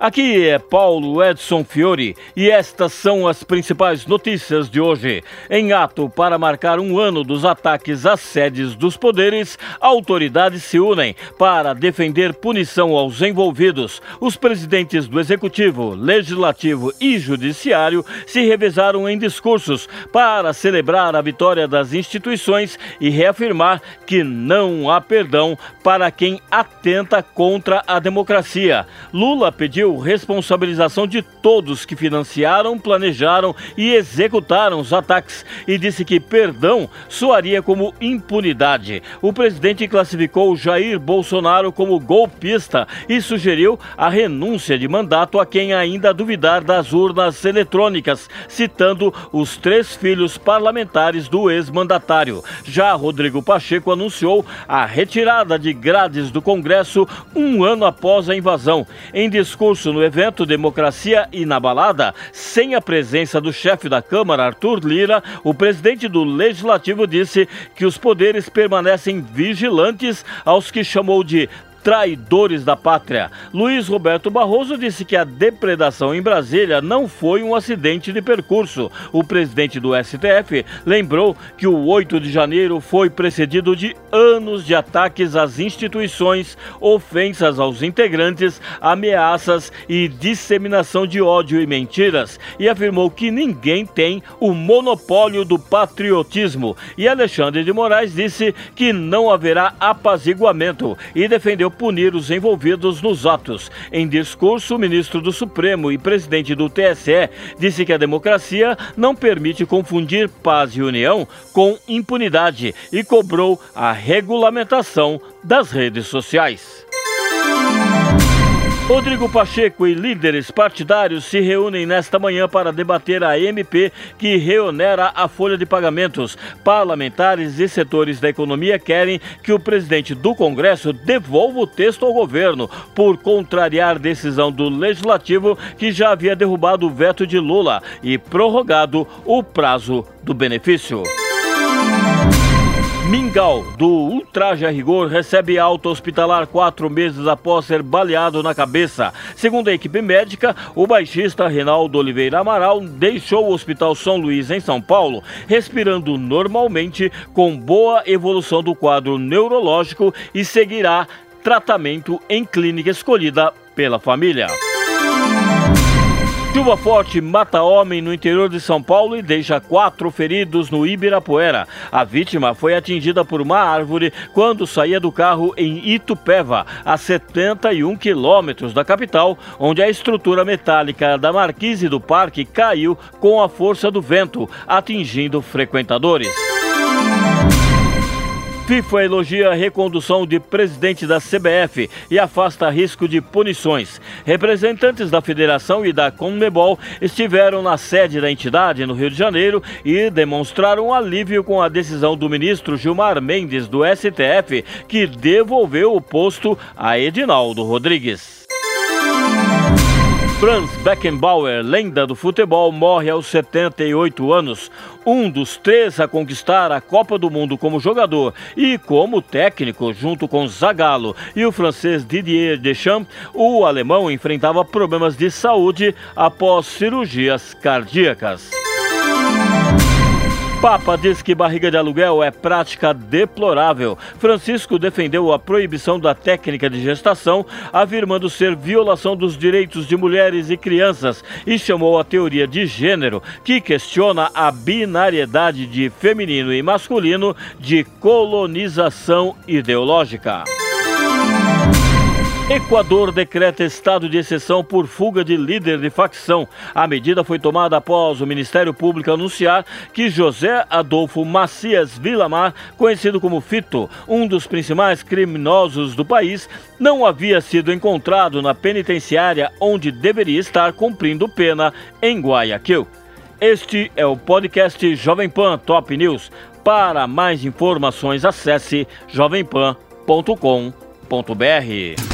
aqui é Paulo Edson Fiore e estas são as principais notícias de hoje. Em ato para marcar um ano dos ataques às sedes dos poderes, autoridades se unem para defender punição aos envolvidos. Os presidentes do Executivo, Legislativo e Judiciário se revezaram em discursos para celebrar a vitória das instituições e reafirmar que não há perdão para quem atenta contra a democracia. Lula pediu responsabilização de todos que financiaram, planejaram e executaram os ataques e disse que perdão soaria como impunidade. O presidente classificou Jair Bolsonaro como golpista e sugeriu a renúncia de mandato a quem ainda duvidar das urnas eletrônicas, citando os três filhos parlamentares do ex-mandatário. Já Rodrigo Pacheco anunciou a retirada de grades do Congresso um ano após a invasão. Em discurso no evento Democracia Inabalada, sem a presença do chefe da Câmara, Arthur Lira, o presidente do Legislativo disse que os poderes permanecem vigilantes aos que chamou de traidores da pátria. Luiz Roberto Barroso disse que a depredação em Brasília não foi um acidente de percurso. O presidente do STF lembrou que o 8 de janeiro foi precedido de anos de ataques às instituições, ofensas aos integrantes, ameaças e disseminação de ódio e mentiras, e afirmou que ninguém tem o monopólio do patriotismo. E Alexandre de Moraes disse que não haverá apaziguamento e defendeu punir os envolvidos nos atos. Em discurso, o ministro do Supremo e presidente do TSE disse que a democracia não permite confundir paz e união com impunidade e cobrou a regulamentação das redes sociais. Rodrigo Pacheco e líderes partidários se reúnem nesta manhã para debater a MP que reonera a folha de pagamentos. Parlamentares e setores da economia querem que o presidente do Congresso devolva o texto ao governo por contrariar decisão do legislativo que já havia derrubado o veto de Lula e prorrogado o prazo do benefício. Mingau, do Ultraje a Rigor, recebe alta hospitalar quatro meses após ser baleado na cabeça. Segundo a equipe médica, o baixista Reinaldo Oliveira Amaral deixou o Hospital São Luís, em São Paulo, respirando normalmente, com boa evolução do quadro neurológico e seguirá tratamento em clínica escolhida pela família. Chuva forte mata homem no interior de São Paulo e deixa quatro feridos no Ibirapuera. A vítima foi atingida por uma árvore quando saía do carro em Itupeva, a 71 quilômetros da capital, onde a estrutura metálica da marquise do parque caiu com a força do vento, atingindo frequentadores. FIFA elogia a recondução de presidente da CBF e afasta risco de punições. Representantes da federação e da CONMEBOL estiveram na sede da entidade no Rio de Janeiro e demonstraram alívio com a decisão do ministro Gilmar Mendes do STF, que devolveu o posto a Edinaldo Rodrigues. Franz Beckenbauer, lenda do futebol, morre aos 78 anos. Um dos três a conquistar a Copa do Mundo como jogador e como técnico, junto com Zagallo e o francês Didier Deschamps, o alemão enfrentava problemas de saúde após cirurgias cardíacas. Papa diz que barriga de aluguel é prática deplorável. Francisco defendeu a proibição da técnica de gestação, afirmando ser violação dos direitos de mulheres e crianças, e chamou a teoria de gênero, que questiona a binariedade de feminino e masculino, de colonização ideológica. Equador decreta estado de exceção por fuga de líder de facção. A medida foi tomada após o Ministério Público anunciar que José Adolfo Macias Vilamar, conhecido como Fito, um dos principais criminosos do país, não havia sido encontrado na penitenciária onde deveria estar cumprindo pena em Guayaquil. Este é o podcast Jovem Pan Top News. Para mais informações, acesse jovempan.com.br.